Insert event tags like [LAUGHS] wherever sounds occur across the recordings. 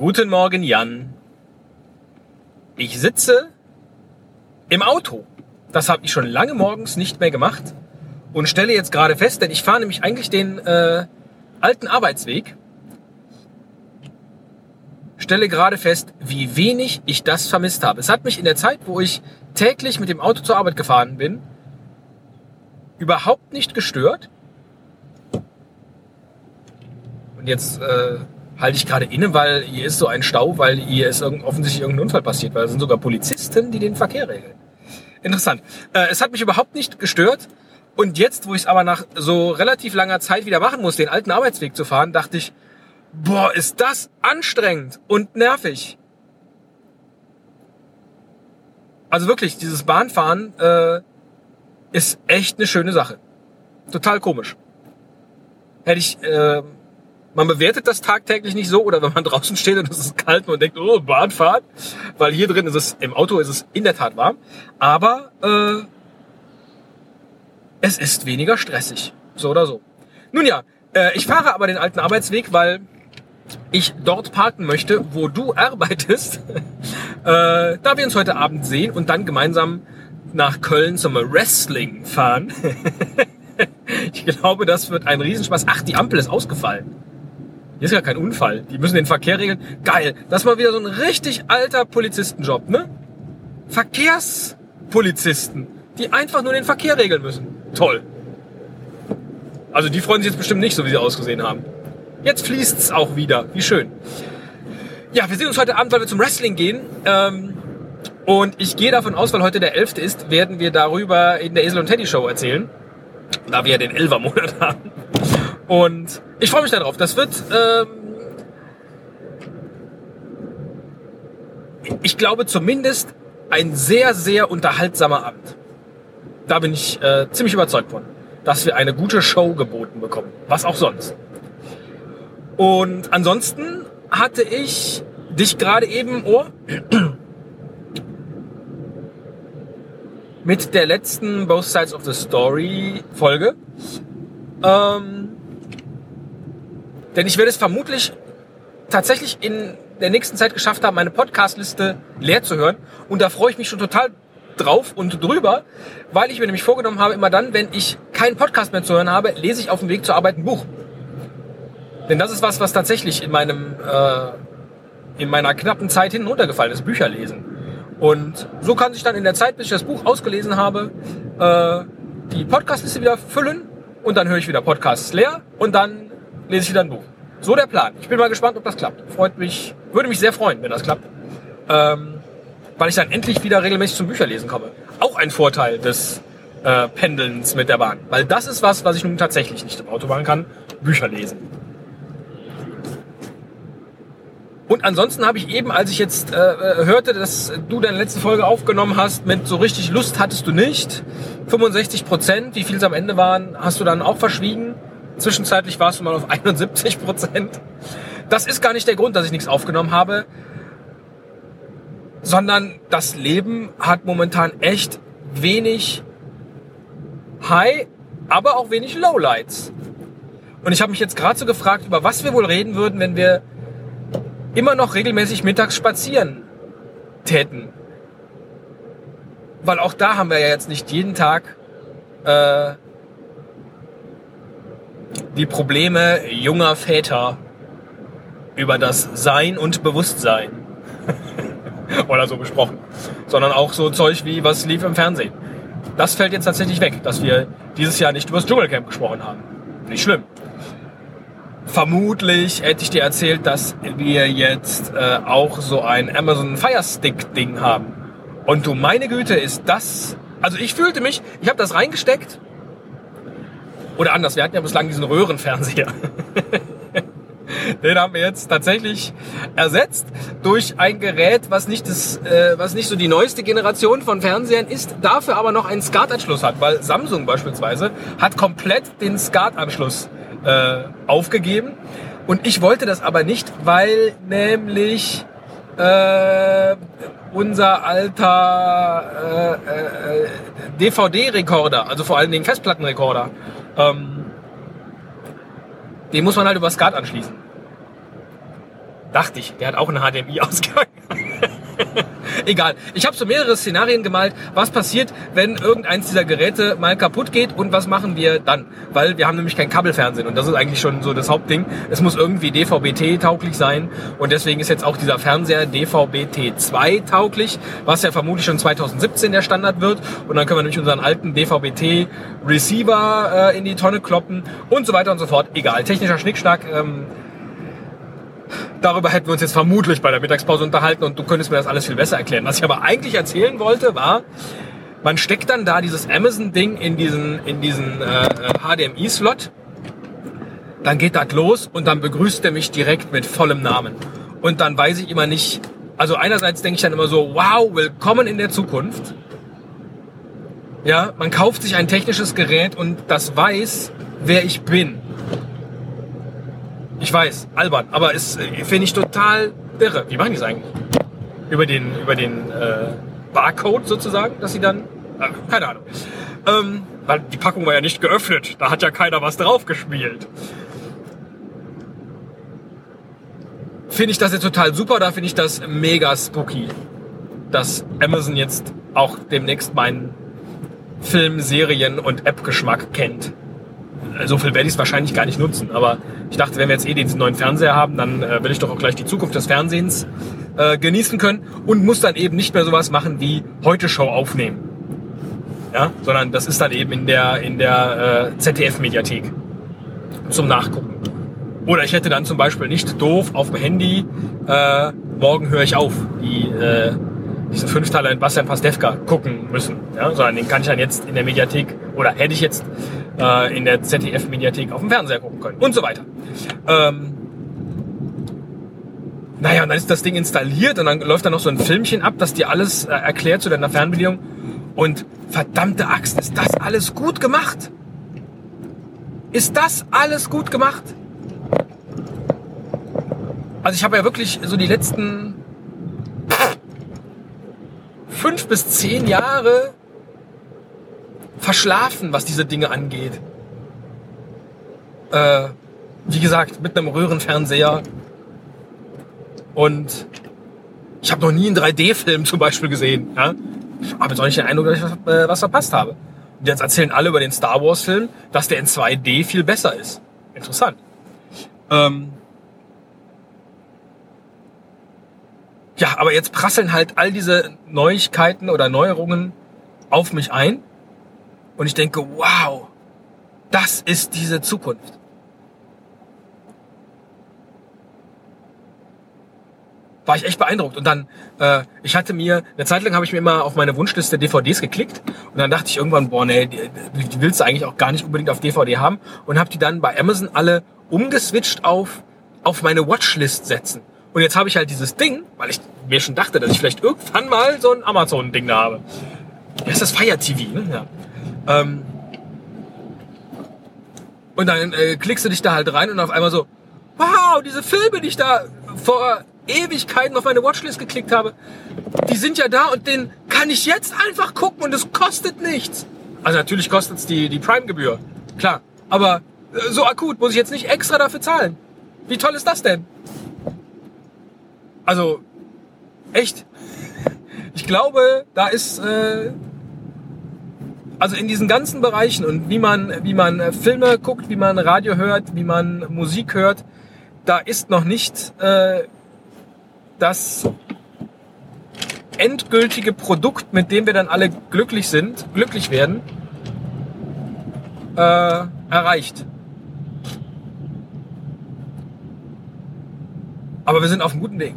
Guten Morgen, Jan. Ich sitze im Auto. Das habe ich schon lange morgens nicht mehr gemacht und stelle jetzt gerade fest, denn ich fahre nämlich eigentlich den äh, alten Arbeitsweg. Stelle gerade fest, wie wenig ich das vermisst habe. Es hat mich in der Zeit, wo ich täglich mit dem Auto zur Arbeit gefahren bin, überhaupt nicht gestört. Und jetzt äh, halte ich gerade inne, weil hier ist so ein Stau, weil hier ist offensichtlich irgendein Unfall passiert, weil es sind sogar Polizisten, die den Verkehr regeln. Interessant. Äh, es hat mich überhaupt nicht gestört. Und jetzt, wo ich es aber nach so relativ langer Zeit wieder machen muss, den alten Arbeitsweg zu fahren, dachte ich, boah, ist das anstrengend und nervig. Also wirklich, dieses Bahnfahren äh, ist echt eine schöne Sache. Total komisch. Hätte ich äh, man bewertet das tagtäglich nicht so oder wenn man [LAUGHS] draußen steht und es ist kalt und man denkt, oh, Bahnfahrt, weil hier drin ist es, im Auto ist es in der Tat warm, aber äh, es ist weniger stressig, so oder so. Nun ja, äh, ich fahre aber den alten Arbeitsweg, weil ich dort parken möchte, wo du arbeitest, [LAUGHS] äh, da wir uns heute Abend sehen und dann gemeinsam nach Köln zum Wrestling fahren. [LAUGHS] ich glaube, das wird ein Riesenspaß. Ach, die Ampel ist ausgefallen. Hier ist ja kein Unfall. Die müssen den Verkehr regeln. Geil. Das ist mal wieder so ein richtig alter Polizistenjob, ne? Verkehrspolizisten, die einfach nur den Verkehr regeln müssen. Toll. Also die freuen sich jetzt bestimmt nicht, so wie sie ausgesehen haben. Jetzt fließt's auch wieder. Wie schön. Ja, wir sehen uns heute Abend, weil wir zum Wrestling gehen. Ähm, und ich gehe davon aus, weil heute der 11. ist, werden wir darüber in der Esel und Teddy Show erzählen. Da wir ja den Elfer-Monat [LAUGHS] haben. Und ich freue mich darauf. Das wird, ähm, ich glaube zumindest ein sehr, sehr unterhaltsamer Abend. Da bin ich äh, ziemlich überzeugt von, dass wir eine gute Show geboten bekommen. Was auch sonst. Und ansonsten hatte ich dich gerade eben im Ohr mit der letzten Both Sides of the Story Folge. Ähm, denn ich werde es vermutlich tatsächlich in der nächsten Zeit geschafft haben, meine Podcast-Liste leer zu hören. Und da freue ich mich schon total drauf und drüber, weil ich mir nämlich vorgenommen habe, immer dann, wenn ich keinen Podcast mehr zu hören habe, lese ich auf dem Weg zur Arbeit ein Buch. Denn das ist was, was tatsächlich in meinem äh, in meiner knappen Zeit hinten runtergefallen ist, Bücher lesen. Und so kann sich dann in der Zeit, bis ich das Buch ausgelesen habe, äh, die Podcastliste wieder füllen und dann höre ich wieder Podcasts leer und dann lese ich wieder ein Buch. So der Plan. Ich bin mal gespannt, ob das klappt. Freut mich, würde mich sehr freuen, wenn das klappt. Ähm, weil ich dann endlich wieder regelmäßig zum Bücherlesen komme. Auch ein Vorteil des äh, Pendelns mit der Bahn. Weil das ist was, was ich nun tatsächlich nicht im Auto machen kann. Bücher lesen. Und ansonsten habe ich eben, als ich jetzt äh, äh hörte, dass du deine letzte Folge aufgenommen hast, mit so richtig Lust hattest du nicht. 65 Prozent, wie viel es am Ende waren, hast du dann auch verschwiegen. Zwischenzeitlich warst du mal auf 71 Prozent. Das ist gar nicht der Grund, dass ich nichts aufgenommen habe, sondern das Leben hat momentan echt wenig High, aber auch wenig Lowlights. Und ich habe mich jetzt gerade so gefragt, über was wir wohl reden würden, wenn wir immer noch regelmäßig mittags spazieren täten. Weil auch da haben wir ja jetzt nicht jeden Tag äh, die Probleme junger Väter über das Sein und Bewusstsein. [LAUGHS] Oder so besprochen. Sondern auch so Zeug wie, was lief im Fernsehen. Das fällt jetzt tatsächlich weg, dass wir dieses Jahr nicht über das Dschungelcamp gesprochen haben. Nicht schlimm. Vermutlich hätte ich dir erzählt, dass wir jetzt äh, auch so ein Amazon Fire Stick Ding haben. Und du meine Güte, ist das... Also ich fühlte mich, ich habe das reingesteckt oder anders, wir hatten ja bislang diesen Röhrenfernseher. Den haben wir jetzt tatsächlich ersetzt durch ein Gerät, was nicht, das, äh, was nicht so die neueste Generation von Fernsehern ist, dafür aber noch einen SCART-Anschluss hat, weil Samsung beispielsweise hat komplett den SCART-Anschluss äh, aufgegeben. Und ich wollte das aber nicht, weil nämlich äh, unser alter äh, äh, DVD-Rekorder, also vor allen Dingen Festplattenrekorder, ähm, den muss man halt über SCART anschließen. Dachte ich, der hat auch einen HDMI-Ausgang. [LAUGHS] Egal. Ich habe so mehrere Szenarien gemalt, was passiert, wenn irgendeins dieser Geräte mal kaputt geht und was machen wir dann? Weil wir haben nämlich kein Kabelfernsehen und das ist eigentlich schon so das Hauptding. Es muss irgendwie DVB-T tauglich sein und deswegen ist jetzt auch dieser Fernseher DVB-T 2 tauglich, was ja vermutlich schon 2017 der Standard wird und dann können wir nämlich unseren alten DVB-T Receiver äh, in die Tonne kloppen und so weiter und so fort. Egal. Technischer Schnickschnack. Ähm, Darüber hätten wir uns jetzt vermutlich bei der Mittagspause unterhalten und du könntest mir das alles viel besser erklären. Was ich aber eigentlich erzählen wollte, war, man steckt dann da dieses Amazon-Ding in diesen, in diesen äh, HDMI-Slot, dann geht das los und dann begrüßt er mich direkt mit vollem Namen. Und dann weiß ich immer nicht, also einerseits denke ich dann immer so, wow, willkommen in der Zukunft. Ja, man kauft sich ein technisches Gerät und das weiß, wer ich bin. Ich weiß, albern, aber es äh, finde ich total irre. Wie machen die es eigentlich? Über den, über den äh, Barcode sozusagen, dass sie dann. Äh, keine Ahnung. Ähm, weil die Packung war ja nicht geöffnet. Da hat ja keiner was drauf gespielt. Finde ich das jetzt total super, da finde ich das mega spooky, dass Amazon jetzt auch demnächst meinen Film, Serien und App-Geschmack kennt so viel werde ich es wahrscheinlich gar nicht nutzen. Aber ich dachte, wenn wir jetzt eh diesen neuen Fernseher haben, dann äh, will ich doch auch gleich die Zukunft des Fernsehens äh, genießen können und muss dann eben nicht mehr sowas machen wie heute Show aufnehmen. Ja, sondern das ist dann eben in der, in der äh, ZDF-Mediathek zum Nachgucken. Oder ich hätte dann zum Beispiel nicht doof auf dem Handy, äh, morgen höre ich auf, die, äh, diese Fünfteiler in Bastian Pastewka gucken müssen. Ja, sondern den kann ich dann jetzt in der Mediathek, oder hätte ich jetzt äh, in der ZDF-Mediathek auf dem Fernseher gucken können und so weiter. Ähm, naja, und dann ist das Ding installiert und dann läuft da noch so ein Filmchen ab, das dir alles äh, erklärt zu deiner Fernbedienung. Und verdammte Axt, ist das alles gut gemacht? Ist das alles gut gemacht? Also ich habe ja wirklich so die letzten fünf bis zehn Jahre verschlafen, was diese Dinge angeht. Äh, wie gesagt, mit einem Röhrenfernseher. Und ich habe noch nie einen 3D-Film zum Beispiel gesehen. Ja? Habe jetzt auch nicht den Eindruck, dass ich was, äh, was verpasst habe. Und jetzt erzählen alle über den Star Wars-Film, dass der in 2D viel besser ist. Interessant. Ähm ja, aber jetzt prasseln halt all diese Neuigkeiten oder Neuerungen auf mich ein. Und ich denke, wow, das ist diese Zukunft. War ich echt beeindruckt. Und dann, äh, ich hatte mir, eine Zeit lang habe ich mir immer auf meine Wunschliste DVDs geklickt. Und dann dachte ich irgendwann, boah, nee, die, die willst du eigentlich auch gar nicht unbedingt auf DVD haben. Und habe die dann bei Amazon alle umgeswitcht auf, auf meine Watchlist setzen. Und jetzt habe ich halt dieses Ding, weil ich mir schon dachte, dass ich vielleicht irgendwann mal so ein Amazon-Ding da habe. Ja, ist das Fire TV, ne? Ja. Ähm, und dann äh, klickst du dich da halt rein und auf einmal so, wow, diese Filme, die ich da vor Ewigkeiten auf meine Watchlist geklickt habe, die sind ja da und den kann ich jetzt einfach gucken und es kostet nichts. Also natürlich kostet es die, die Prime-Gebühr, klar. Aber äh, so akut muss ich jetzt nicht extra dafür zahlen. Wie toll ist das denn? Also, echt. Ich glaube, da ist äh, also in diesen ganzen Bereichen und wie man, wie man äh, Filme guckt, wie man Radio hört, wie man Musik hört, da ist noch nicht äh, das endgültige Produkt, mit dem wir dann alle glücklich sind, glücklich werden, äh, erreicht. Aber wir sind auf einem guten Weg.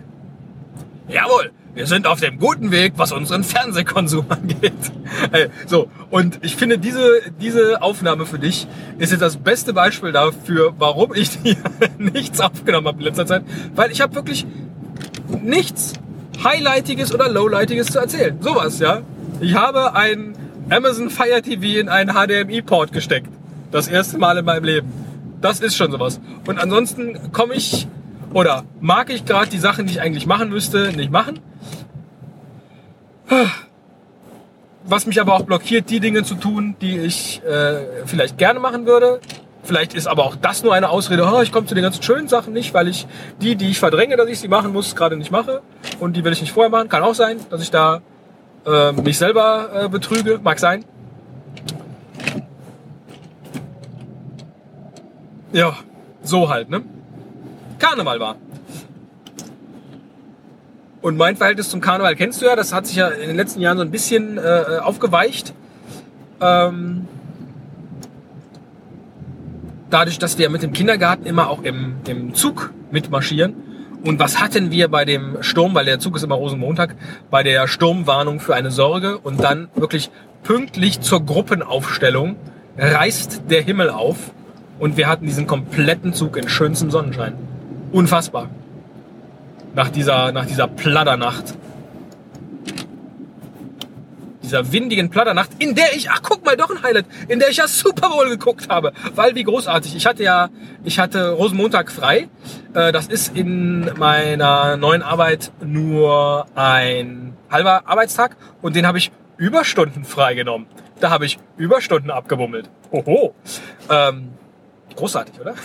Jawohl! Wir sind auf dem guten Weg, was unseren Fernsehkonsum [LAUGHS] angeht. So, und ich finde, diese, diese Aufnahme für dich ist jetzt das beste Beispiel dafür, warum ich [LAUGHS] nichts aufgenommen habe in letzter Zeit. Weil ich habe wirklich nichts Highlightiges oder Lowlightiges zu erzählen. Sowas, ja. Ich habe ein Amazon Fire TV in einen HDMI-Port gesteckt. Das erste Mal in meinem Leben. Das ist schon sowas. Und ansonsten komme ich oder mag ich gerade die Sachen, die ich eigentlich machen müsste, nicht machen. Was mich aber auch blockiert, die Dinge zu tun, die ich äh, vielleicht gerne machen würde. Vielleicht ist aber auch das nur eine Ausrede, oh, ich komme zu den ganzen schönen Sachen nicht, weil ich die, die ich verdränge, dass ich sie machen muss, gerade nicht mache. Und die will ich nicht vorher machen. Kann auch sein, dass ich da äh, mich selber äh, betrüge. Mag sein. Ja, so halt, ne? Karneval war. Und mein Verhältnis zum Karneval kennst du ja, das hat sich ja in den letzten Jahren so ein bisschen äh, aufgeweicht. Ähm, dadurch, dass wir mit dem Kindergarten immer auch im, im Zug mitmarschieren. Und was hatten wir bei dem Sturm, weil der Zug ist immer Rosenmontag, bei der Sturmwarnung für eine Sorge und dann wirklich pünktlich zur Gruppenaufstellung reißt der Himmel auf und wir hatten diesen kompletten Zug in schönstem Sonnenschein. Unfassbar. Nach dieser, nach dieser Pladdernacht dieser windigen Platternacht, in der ich, ach guck mal, doch ein Highlight, in der ich ja Super Bowl geguckt habe, weil wie großartig. Ich hatte ja, ich hatte Rosenmontag frei. Äh, das ist in meiner neuen Arbeit nur ein halber Arbeitstag und den habe ich Überstunden freigenommen. Da habe ich Überstunden abgebummelt. Oho. Ähm, großartig, oder?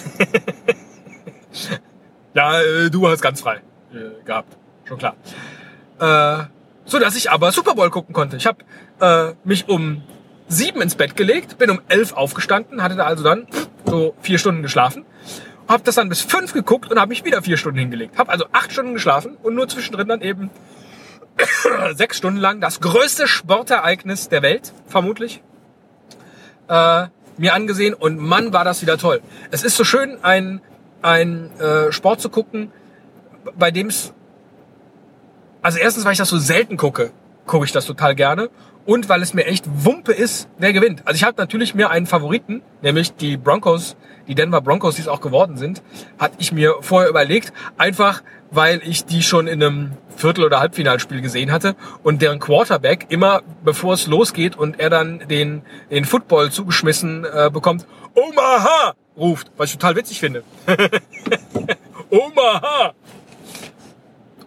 [LAUGHS] ja, äh, du hast ganz frei äh, gehabt. Schon klar. Äh, so dass ich aber Super Bowl gucken konnte. Ich habe äh, mich um sieben ins Bett gelegt, bin um elf aufgestanden, hatte da also dann so vier Stunden geschlafen, habe das dann bis fünf geguckt und habe mich wieder vier Stunden hingelegt. Habe also acht Stunden geschlafen und nur zwischendrin dann eben [COUGHS] sechs Stunden lang das größte Sportereignis der Welt, vermutlich, äh, mir angesehen und Mann, war das wieder toll. Es ist so schön, ein, ein äh, Sport zu gucken, bei dem es also erstens, weil ich das so selten gucke, gucke ich das total gerne. Und weil es mir echt Wumpe ist, wer gewinnt. Also ich habe natürlich mir einen Favoriten, nämlich die Broncos, die Denver Broncos, die es auch geworden sind, hatte ich mir vorher überlegt, einfach weil ich die schon in einem Viertel- oder Halbfinalspiel gesehen hatte und deren Quarterback immer, bevor es losgeht und er dann den, den Football zugeschmissen äh, bekommt, Omaha ruft, was ich total witzig finde. [LAUGHS] Omaha!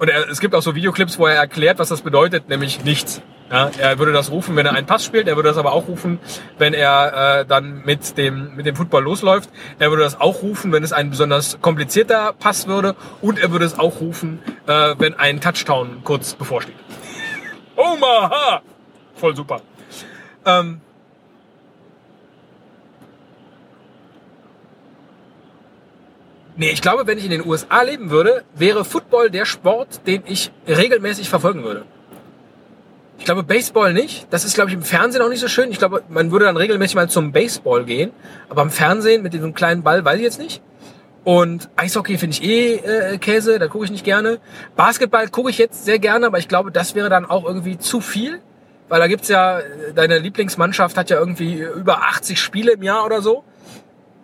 Und er, es gibt auch so Videoclips, wo er erklärt, was das bedeutet, nämlich nichts. Ja, er würde das rufen, wenn er einen Pass spielt. Er würde das aber auch rufen, wenn er äh, dann mit dem mit dem Football losläuft. Er würde das auch rufen, wenn es ein besonders komplizierter Pass würde. Und er würde es auch rufen, äh, wenn ein Touchdown kurz bevorsteht. Omaha! Voll super. Ähm, Nee, ich glaube, wenn ich in den USA leben würde, wäre Football der Sport, den ich regelmäßig verfolgen würde. Ich glaube, Baseball nicht. Das ist, glaube ich, im Fernsehen auch nicht so schön. Ich glaube, man würde dann regelmäßig mal zum Baseball gehen. Aber im Fernsehen mit diesem kleinen Ball weiß ich jetzt nicht. Und Eishockey finde ich eh äh, Käse, da gucke ich nicht gerne. Basketball gucke ich jetzt sehr gerne, aber ich glaube, das wäre dann auch irgendwie zu viel. Weil da gibt's ja, deine Lieblingsmannschaft hat ja irgendwie über 80 Spiele im Jahr oder so.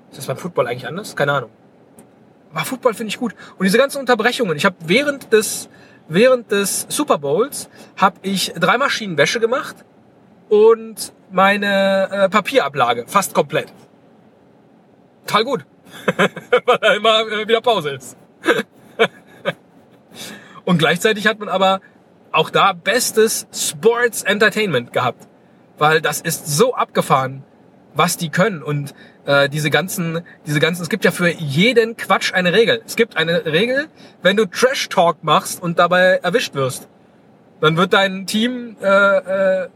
Ist das beim Football eigentlich anders? Keine Ahnung. Aber Football finde ich gut. Und diese ganzen Unterbrechungen. Ich habe während des während des Super Bowls habe ich drei Maschinen Wäsche gemacht und meine äh, Papierablage fast komplett. Total gut. [LAUGHS] Weil da immer äh, wieder Pause ist. [LAUGHS] und gleichzeitig hat man aber auch da bestes Sports Entertainment gehabt. Weil das ist so abgefahren, was die können. Und äh, diese ganzen, diese ganzen, es gibt ja für jeden Quatsch eine Regel. Es gibt eine Regel, wenn du Trash Talk machst und dabei erwischt wirst, dann wird dein Team äh, äh,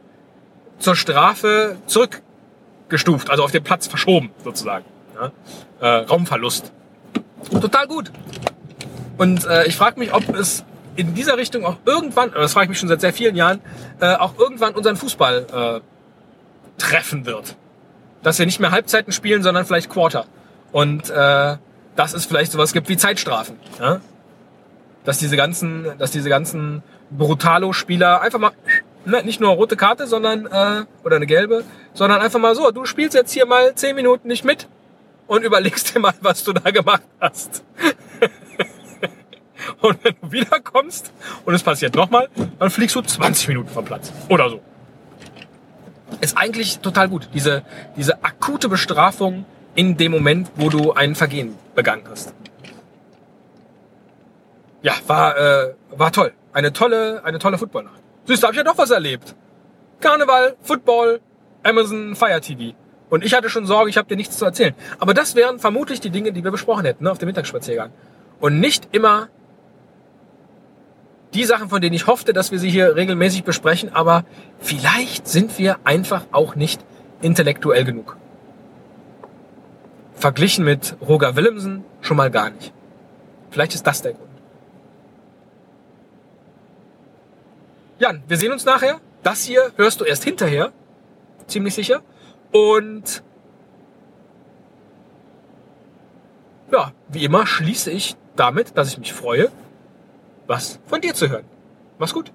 zur Strafe zurückgestuft, also auf den Platz verschoben sozusagen. Ja? Äh, Raumverlust. Total gut. Und äh, ich frage mich, ob es in dieser Richtung auch irgendwann, das frage ich mich schon seit sehr vielen Jahren, äh, auch irgendwann unseren Fußball äh, treffen wird dass wir nicht mehr Halbzeiten spielen, sondern vielleicht Quarter. Und äh, dass es vielleicht sowas gibt wie Zeitstrafen. Ja? Dass diese ganzen, dass diese ganzen Brutalo-Spieler einfach mal ne, nicht nur rote Karte, sondern äh, oder eine gelbe, sondern einfach mal so, du spielst jetzt hier mal zehn Minuten nicht mit und überlegst dir mal, was du da gemacht hast. [LAUGHS] und wenn du wiederkommst und es passiert nochmal, dann fliegst du 20 Minuten vom Platz. Oder so ist eigentlich total gut. Diese, diese akute Bestrafung in dem Moment, wo du ein Vergehen begangen hast. Ja, war, äh, war toll. Eine tolle, eine tolle Footballnacht. Siehst du, hab ich ja doch was erlebt. Karneval, Football, Amazon Fire TV. Und ich hatte schon Sorge, ich habe dir nichts zu erzählen. Aber das wären vermutlich die Dinge, die wir besprochen hätten ne, auf dem Mittagsspaziergang. Und nicht immer die Sachen, von denen ich hoffte, dass wir sie hier regelmäßig besprechen. Aber vielleicht sind wir einfach auch nicht intellektuell genug. Verglichen mit Roger Willemsen schon mal gar nicht. Vielleicht ist das der Grund. Jan, wir sehen uns nachher. Das hier hörst du erst hinterher. Ziemlich sicher. Und ja, wie immer schließe ich damit, dass ich mich freue, was von dir zu hören. Mach's gut.